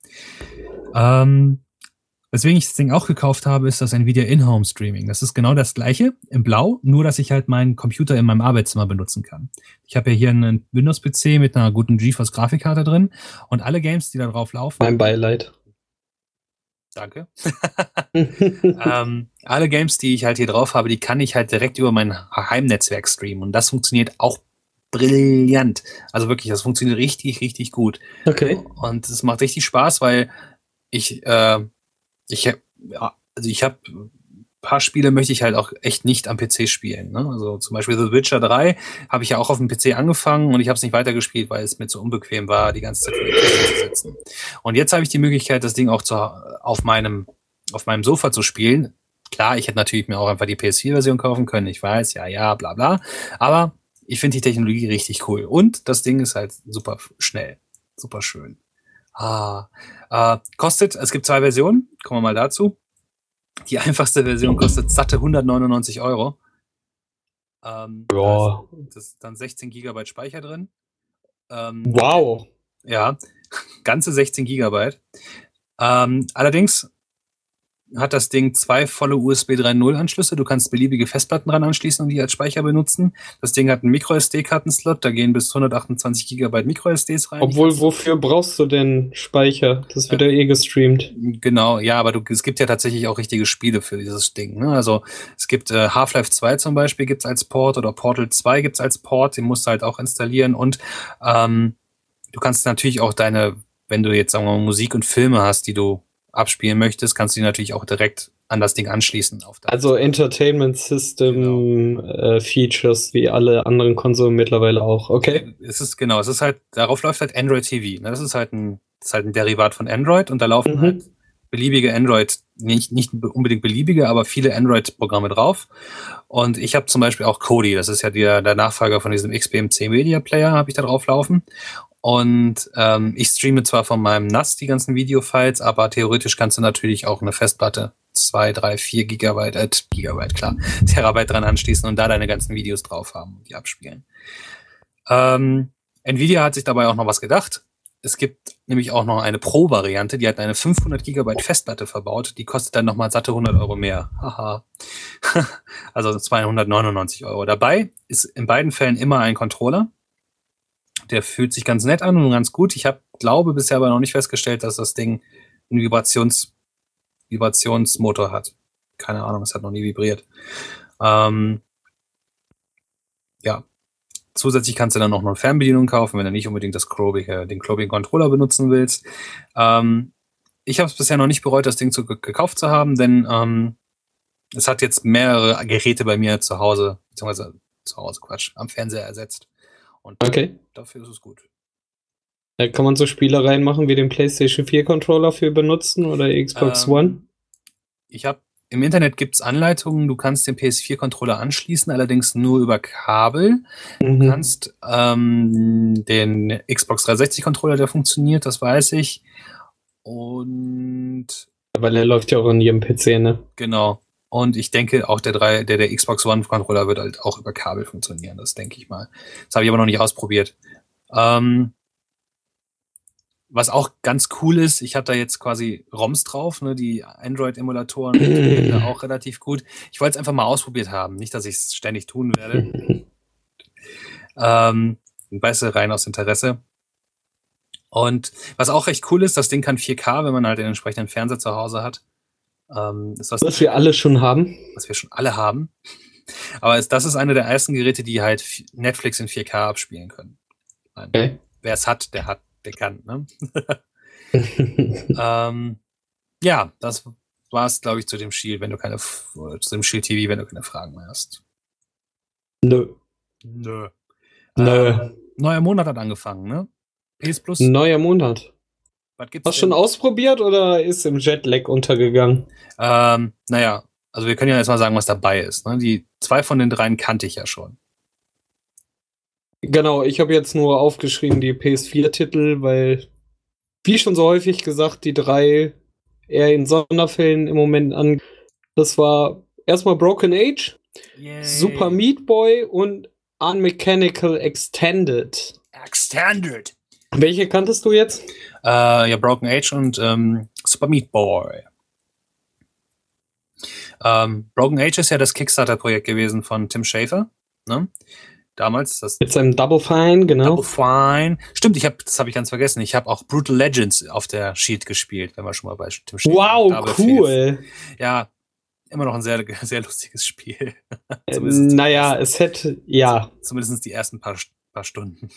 Ähm, weswegen ich das Ding auch gekauft habe, ist das Nvidia In-Home Streaming. Das ist genau das gleiche in Blau, nur dass ich halt meinen Computer in meinem Arbeitszimmer benutzen kann. Ich habe ja hier einen Windows-PC mit einer guten GeForce Grafikkarte drin und alle Games, die da drauf laufen, Mein Beileid. Danke, ähm, alle Games, die ich halt hier drauf habe, die kann ich halt direkt über mein Heimnetzwerk streamen und das funktioniert auch brillant. Also wirklich, das funktioniert richtig, richtig gut. okay. Und es macht richtig Spaß, weil ich, äh, ich, hab- ja, also ich habe paar Spiele möchte ich halt auch echt nicht am PC spielen. Ne? Also zum Beispiel The Witcher 3 habe ich ja auch auf dem PC angefangen und ich habe es nicht weitergespielt, weil es mir zu unbequem war, die ganze Zeit vor dem PC zu sitzen. Und jetzt habe ich die Möglichkeit, das Ding auch zu, auf meinem, auf meinem Sofa zu spielen. Klar, ich hätte natürlich mir auch einfach die PS4-Version kaufen können. Ich weiß, ja, ja, bla bla. Aber ich finde die Technologie richtig cool. Und das Ding ist halt super schnell. Super schön. Ah, äh, kostet, es gibt zwei Versionen, kommen wir mal dazu. Die einfachste Version kostet satte 199 Euro. Ähm, Ja. Das ist dann 16 Gigabyte Speicher drin. Ähm, Wow. Ja, ganze 16 Gigabyte. Ähm, allerdings hat das Ding zwei volle USB 3.0 Anschlüsse. Du kannst beliebige Festplatten dran anschließen und die als Speicher benutzen. Das Ding hat einen MicroSD-Kartenslot, da gehen bis 128 Gigabyte MicroSDs rein. Obwohl, wofür brauchst du denn Speicher? Das wird ja eh gestreamt. Genau, ja, aber du, es gibt ja tatsächlich auch richtige Spiele für dieses Ding. Ne? Also es gibt äh, Half-Life 2 zum Beispiel gibt's als Port oder Portal 2 gibt's als Port, den musst du halt auch installieren und ähm, du kannst natürlich auch deine, wenn du jetzt sagen wir mal Musik und Filme hast, die du abspielen möchtest, kannst du die natürlich auch direkt an das Ding anschließen. Also Entertainment System äh, Features wie alle anderen Konsolen mittlerweile auch. Okay. Es ist genau, es ist halt, darauf läuft halt Android TV. Ne? Das ist halt ein, ist halt ein Derivat von Android und da laufen Mhm. halt beliebige Android, nicht, nicht unbedingt beliebige, aber viele Android-Programme drauf. Und ich habe zum Beispiel auch Kodi, das ist ja der, der Nachfolger von diesem XBMC Media Player, habe ich da drauf laufen. Und ähm, ich streame zwar von meinem NAS die ganzen Videofiles, aber theoretisch kannst du natürlich auch eine Festplatte, zwei, drei, vier Gigabyte, äh, Gigabyte, klar, Terabyte dran anschließen und da deine ganzen Videos drauf haben und die abspielen. Ähm, Nvidia hat sich dabei auch noch was gedacht. Es gibt nämlich auch noch eine Pro-Variante, die hat eine 500 Gigabyte Festplatte verbaut. Die kostet dann nochmal satte 100 Euro mehr. Haha. also 299 Euro. Dabei ist in beiden Fällen immer ein Controller. Der fühlt sich ganz nett an und ganz gut. Ich habe, glaube bisher aber noch nicht festgestellt, dass das Ding einen Vibrations, Vibrationsmotor hat. Keine Ahnung, es hat noch nie vibriert. Ähm, ja, Zusätzlich kannst du dann noch eine Fernbedienung kaufen, wenn du nicht unbedingt das Chromie, den Chromie Controller benutzen willst. Ähm, ich habe es bisher noch nicht bereut, das Ding zu, gekauft zu haben, denn ähm, es hat jetzt mehrere Geräte bei mir zu Hause, beziehungsweise zu Hause, Quatsch, am Fernseher ersetzt. Und Okay. dafür ist es gut. Da kann man so Spielereien machen wie den PlayStation 4 Controller für benutzen oder Xbox Ähm, One. Ich habe im Internet gibt's Anleitungen, du kannst den PS4-Controller anschließen, allerdings nur über Kabel. Du Mhm. kannst ähm, den Xbox 360-Controller, der funktioniert, das weiß ich. Und Weil er läuft ja auch an jedem PC, ne? genau. Und ich denke, auch der, drei, der, der Xbox One-Controller wird halt auch über Kabel funktionieren, das denke ich mal. Das habe ich aber noch nicht ausprobiert. Ähm, was auch ganz cool ist, ich habe da jetzt quasi ROMs drauf, ne, die Android-Emulatoren funktionieren da auch relativ gut. Ich wollte es einfach mal ausprobiert haben, nicht, dass ich es ständig tun werde. Ähm, weißt du, rein aus Interesse. Und was auch recht cool ist, das Ding kann 4K, wenn man halt den entsprechenden Fernseher zu Hause hat. Ähm, das, Was wir alle schon haben. was wir schon alle haben. Aber das ist eine der ersten Geräte, die halt Netflix in 4K abspielen können. Okay. Wer es hat, der hat, der kann. Ne? ähm, ja, das war es, glaube ich, zu dem Shield, wenn du keine, zu dem Shield TV, wenn du keine Fragen mehr hast. Nö. Nö. Nö. Ähm, neuer Monat hat angefangen, ne? PS Plus. Neuer Monat. Was gibt's Hast du schon ausprobiert oder ist im Jetlag untergegangen? Ähm, naja, also wir können ja erstmal sagen, was dabei ist. Ne? Die zwei von den dreien kannte ich ja schon. Genau, ich habe jetzt nur aufgeschrieben die PS4-Titel, weil, wie schon so häufig gesagt, die drei eher in Sonderfällen im Moment an. Das war erstmal Broken Age, Super Meat Boy und Unmechanical Extended. Extended. Welche kanntest du jetzt? Äh, ja, Broken Age und ähm, Super Meat Boy. Ähm, Broken Age ist ja das Kickstarter-Projekt gewesen von Tim Schafer. Ne? Damals, das Mit seinem Double Fine, genau. Double Fine. Stimmt, ich hab, das habe ich ganz vergessen. Ich habe auch Brutal Legends auf der Sheet gespielt, wenn wir schon mal bei Tim Schafer Wow, Double cool. Fails. Ja, immer noch ein sehr, sehr lustiges Spiel. Äh, naja, ersten- es hätte, ja, Zumindest die ersten paar, paar Stunden.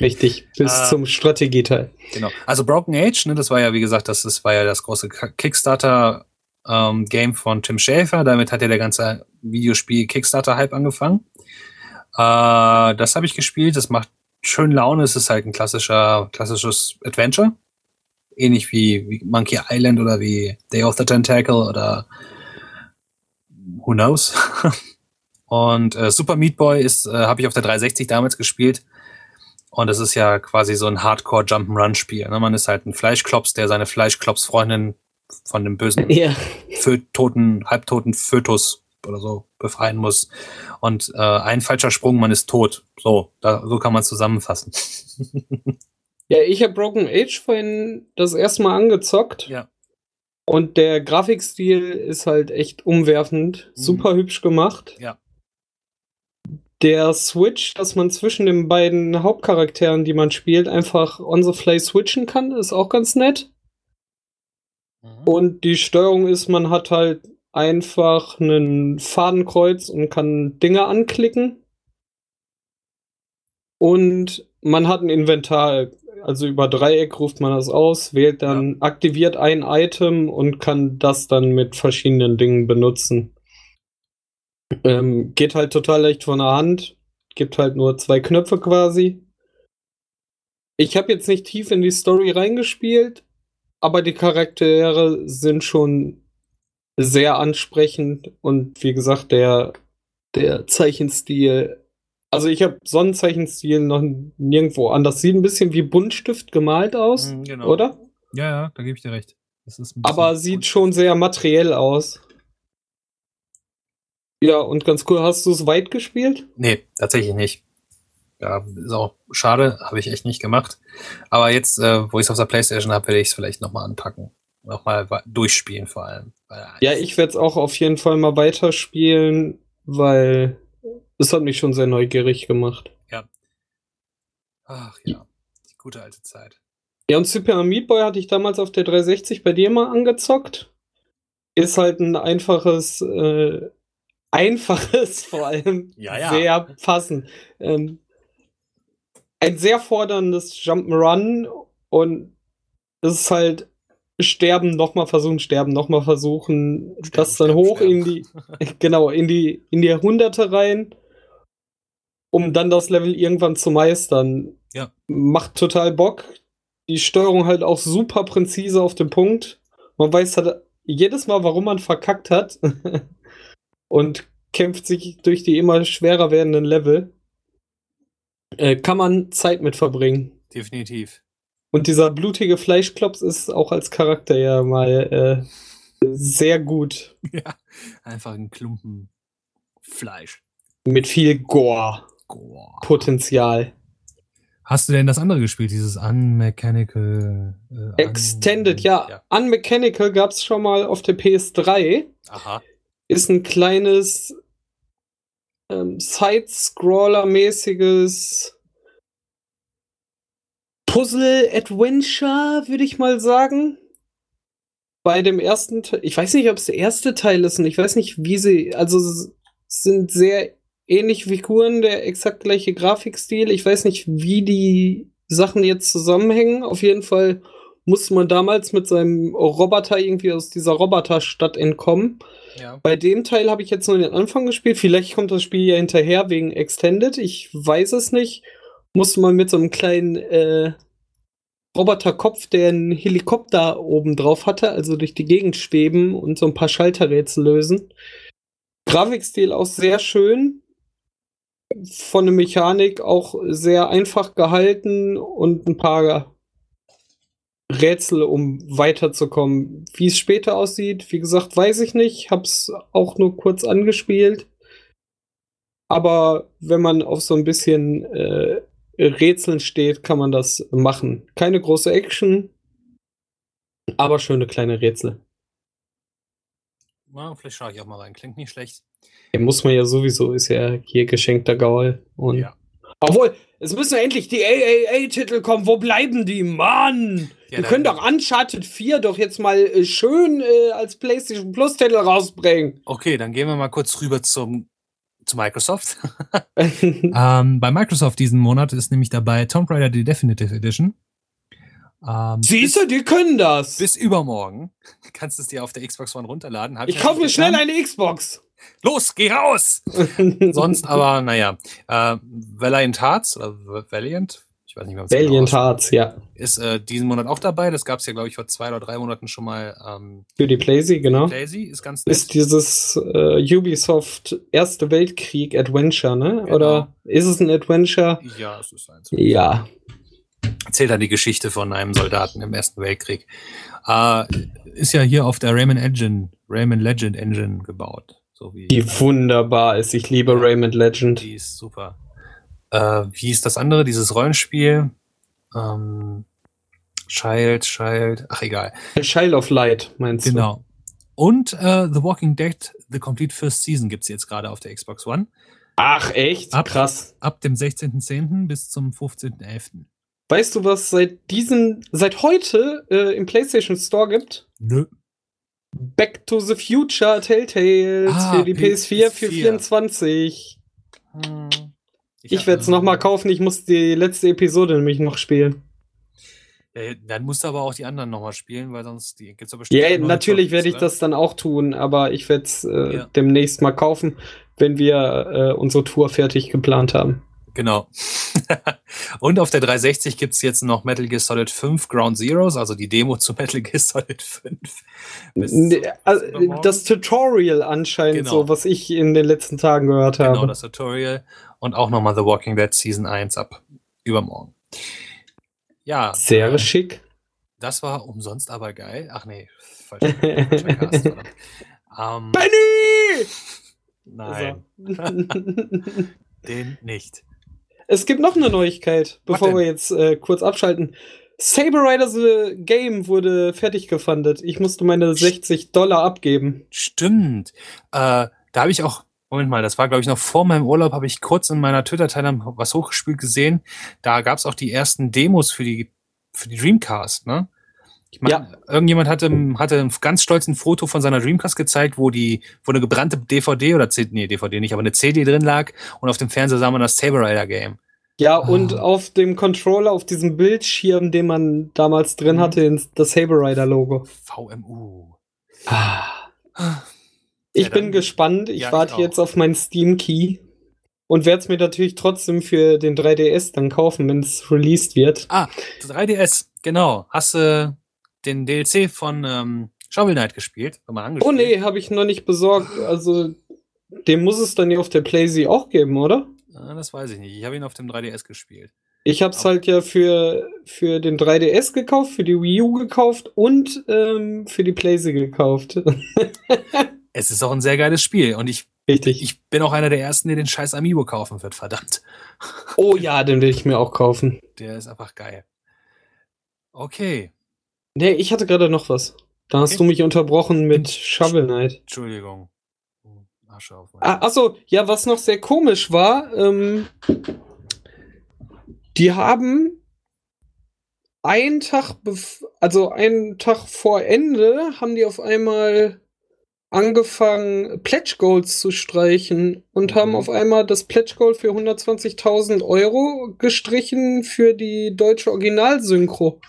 Richtig, bis Ah. zum Strategieteil. Genau. Also Broken Age, ne, das war ja, wie gesagt, das, das war ja das große Kickstarter-Game von Tim Schafer. Damit hat ja der ganze Videospiel-Kickstarter-Hype angefangen. Äh, das habe ich gespielt. Das macht schön Laune. Es ist halt ein klassischer, klassisches Adventure. ähnlich wie, wie Monkey Island oder wie Day of the Tentacle oder who knows. Und äh, Super Meat Boy ist, äh, habe ich auf der 360 damals gespielt. Und das ist ja quasi so ein Hardcore Jump'n'Run-Spiel. Ne? Man ist halt ein Fleischklops, der seine Fleischklops-Freundin von dem bösen, Ja. Toten, halbtoten Fötus oder so befreien muss. Und äh, ein falscher Sprung, man ist tot. So, da, so kann man es zusammenfassen. Ja, ich habe Broken Age vorhin das erste Mal angezockt. Ja. Und der Grafikstil ist halt echt umwerfend. Mhm. Super hübsch gemacht. Ja. Der Switch, dass man zwischen den beiden Hauptcharakteren, die man spielt, einfach on the fly switchen kann, ist auch ganz nett. Und die Steuerung ist, man hat halt einfach einen Fadenkreuz und kann Dinge anklicken. Und man hat ein Inventar. Also über Dreieck ruft man das aus, wählt dann, aktiviert ein Item und kann das dann mit verschiedenen Dingen benutzen. Ähm, geht halt total leicht von der Hand. Gibt halt nur zwei Knöpfe quasi. Ich habe jetzt nicht tief in die Story reingespielt, aber die Charaktere sind schon sehr ansprechend und wie gesagt, der, der Zeichenstil. Also ich habe Sonnenzeichenstil noch nirgendwo anders. Sieht ein bisschen wie Buntstift gemalt aus, Mhm, genau. oder? Ja, ja, da gebe ich dir recht. Aber sieht schon sehr materiell aus. Ja, und ganz cool, hast du es weit gespielt? Nee, tatsächlich nicht. Ja, ist auch schade, habe ich echt nicht gemacht. Aber jetzt, äh, wo ich es auf der Playstation habe, werde ich es vielleicht nochmal anpacken. Nochmal durchspielen vor allem. Ja, ich werde es auch auf jeden Fall mal weiterspielen, weil es hat mich schon sehr neugierig gemacht. Ach ja, die gute alte Zeit. Ja, und Super Meat Boy hatte ich damals auf der 360 bei dir mal angezockt. Ist halt ein einfaches, äh, einfaches vor allem, Ja, ja. sehr passend. Ähm, ein sehr forderndes Jump'n'Run und es ist halt sterben, nochmal versuchen, sterben, nochmal versuchen, das dann sterben, hoch sterben. in die, genau, in die, in die Hunderte rein, um dann das Level irgendwann zu meistern. Ja. Macht total Bock. Die Steuerung halt auch super präzise auf den Punkt. Man weiß halt jedes Mal, warum man verkackt hat. und kämpft sich durch die immer schwerer werdenden Level. Äh, kann man Zeit mit verbringen. Definitiv. Und dieser blutige Fleischklops ist auch als Charakter ja mal äh, sehr gut. Ja, einfach ein Klumpen Fleisch. Mit viel Gore-Potenzial. Boah. Hast du denn das andere gespielt, dieses Unmechanical? Äh, Extended, ja. Unmechanical gab es schon mal auf der PS3. Aha. Ist ein kleines ähm, Side-Scroller-mäßiges Puzzle-Adventure, würde ich mal sagen. Bei dem ersten Teil, ich weiß nicht, ob es der erste Teil ist und ich weiß nicht, wie sie, also sind sehr ähnliche Figuren, der exakt gleiche Grafikstil. Ich weiß nicht, wie die Sachen jetzt zusammenhängen. Auf jeden Fall musste man damals mit seinem Roboter irgendwie aus dieser Roboterstadt entkommen. Ja. Bei dem Teil habe ich jetzt nur den Anfang gespielt. Vielleicht kommt das Spiel ja hinterher wegen Extended. Ich weiß es nicht. Musste man mit so einem kleinen äh, Roboterkopf, der einen Helikopter oben drauf hatte, also durch die Gegend schweben und so ein paar Schalterrätsel lösen. Grafikstil auch sehr schön. Von der Mechanik auch sehr einfach gehalten und ein paar Rätsel, um weiterzukommen. Wie es später aussieht, wie gesagt, weiß ich nicht. Hab's auch nur kurz angespielt. Aber wenn man auf so ein bisschen äh, Rätseln steht, kann man das machen. Keine große Action, aber schöne kleine Rätsel. Na, vielleicht schaue ich auch mal rein. Klingt nicht schlecht. Den muss man ja sowieso, ist ja hier geschenkter Gaul. Und Ja. Obwohl, es müssen endlich die AAA-Titel kommen. Wo bleiben die? Mann! Ja, Wir können doch Uncharted 4 doch jetzt mal äh, schön äh, als PlayStation Plus-Titel rausbringen. Okay, dann gehen wir mal kurz rüber zum, zu Microsoft. ähm, bei Microsoft diesen Monat ist nämlich dabei Tomb Raider die Definitive Edition. Ähm, Siehst du, die können das. bis, übermorgen kannst du es dir auf der Xbox One runterladen. Hab ich kaufe mir schnell eine Xbox. Los, geh raus! Sonst aber, naja, äh, Valiant Hearts, oder Valiant, Ich weiß nicht mehr, was Valiant Hearts, ja. Ist äh, diesen Monat auch dabei. Das gab es ja, glaube ich, vor zwei oder drei Monaten schon mal. Ähm, Für die Playsee, genau. Playsee ist ganz nett. Ist dieses äh, Ubisoft Erste Weltkrieg Adventure, ne? Genau. Oder ist es ein Adventure? Ja, es ist eins. Ja. Erzählt dann die Geschichte von einem Soldaten im Ersten Weltkrieg. Äh, ist ja hier auf der Rayman Engine, Rayman Legend Engine gebaut. So wie, die wunderbar ist. Ich liebe Rayman Legend. Die ist super. Äh, wie ist das andere? Dieses Rollenspiel? Ähm, Child, Child, ach egal. Child of Light, meinst du? Genau. Und äh, The Walking Dead, The Complete First Season gibt es jetzt gerade auf der Xbox One. Ach, echt? Ab, Krass. Ab dem 16.10. bis zum 15.11. Weißt du, was seit diesem, seit heute äh, im PlayStation Store gibt? Nö. Back to the Future Telltales ah, für die PS4, PS4 für 24. Hm. Ich, ich werde es nochmal kaufen, ich muss die letzte Episode nämlich noch spielen. Ja, dann musst du aber auch die anderen nochmal spielen, weil sonst gibt es ja bestimmt. Ja, natürlich werde ich das dann auch tun, aber ich werde es äh, ja. demnächst mal kaufen, wenn wir äh, unsere Tour fertig geplant haben. Genau. und auf der 360 gibt es jetzt noch Metal Gear Solid 5 Ground Zeroes, also die Demo zu Metal Gear Solid 5. Nee, also das Tutorial anscheinend, genau. so was ich in den letzten Tagen gehört genau, habe. Genau, das Tutorial und auch nochmal The Walking Dead Season 1 ab übermorgen. Ja. Sehr äh, schick. Das war umsonst aber geil. Ach nee, Cast. ähm, Benny! Nein. Den nicht. Es gibt noch eine Neuigkeit, bevor wir jetzt äh, kurz abschalten. Saber Rider The Game wurde fertig gefundet. Ich musste meine 60 Dollar abgeben. Stimmt. Äh, da habe ich auch, Moment mal, das war glaube ich noch vor meinem Urlaub, habe ich kurz in meiner Twitter-Teilnahme was hochgespielt gesehen. Da gab es auch die ersten Demos für die, für die Dreamcast, ne? Ich meine, ja. irgendjemand hatte, hatte ganz stolz ein Foto von seiner Dreamcast gezeigt, wo die, wo eine gebrannte DVD oder CD, nee, DVD nicht, aber eine CD drin lag und auf dem Fernseher sah man das Saber Rider Game. Ja, oh. und auf dem Controller, auf diesem Bildschirm, den man damals drin mhm. hatte, das Saber Rider Logo. VMU. Ah. Ich ja, bin gespannt. Ich ja, warte ich jetzt auf meinen Steam Key und werde es mir natürlich trotzdem für den 3DS dann kaufen, wenn es released wird. Ah, 3DS, genau. Hast du äh, den DLC von ähm, Shovel Knight gespielt? Oh nee, habe ich noch nicht besorgt. Also, den muss es dann ja auf der PlayStation auch geben, oder? Ah, das weiß ich nicht. Ich habe ihn auf dem 3DS gespielt. Ich habe es halt ja für, für den 3DS gekauft, für die Wii U gekauft und ähm, für die PlayStation gekauft. es ist auch ein sehr geiles Spiel und ich, Richtig. ich bin auch einer der ersten, der den scheiß Amiibo kaufen wird, verdammt. Oh ja, den will ich mir auch kaufen. Der ist einfach geil. Okay. Nee, ich hatte gerade noch was. Da hast okay. du mich unterbrochen mit Shovel Knight. Entschuldigung. Asche auf ah, Achso, ja, was noch sehr komisch war, ähm, die haben einen Tag, also einen Tag vor Ende, haben die auf einmal angefangen, Pledge Goals zu streichen und haben mhm. auf einmal das Pledge Goal für 120.000 Euro gestrichen für die deutsche Originalsynchro.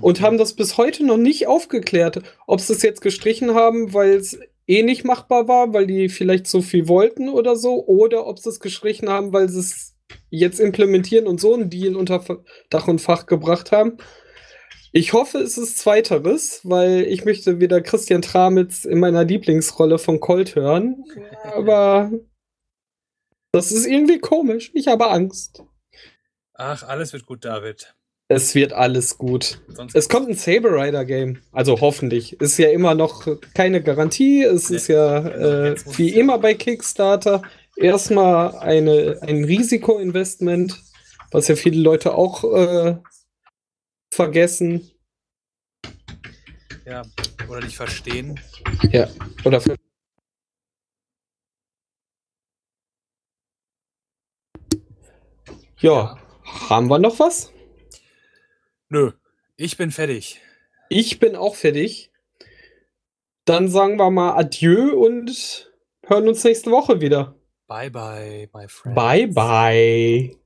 Und haben das bis heute noch nicht aufgeklärt, ob sie es jetzt gestrichen haben, weil es eh nicht machbar war, weil die vielleicht so viel wollten oder so, oder ob sie es gestrichen haben, weil sie es jetzt implementieren und so einen Deal unter Dach und Fach gebracht haben. Ich hoffe, es ist Zweiteres, weil ich möchte wieder Christian Tramitz in meiner Lieblingsrolle von Colt hören. Aber das ist irgendwie komisch. Ich habe Angst. Ach, alles wird gut, David. Es wird alles gut. Sonst es kommt ein Saber Rider Game. Also hoffentlich. Ist ja immer noch keine Garantie. Es nee. ist ja äh, wie immer bei Kickstarter erstmal eine, ein Risikoinvestment, was ja viele Leute auch äh, vergessen. Ja, oder nicht verstehen. Ja, oder ver ja, haben wir noch was? Nö, ich bin fertig. Ich bin auch fertig. Dann sagen wir mal Adieu und hören uns nächste Woche wieder. Bye bye, my friend. Bye bye.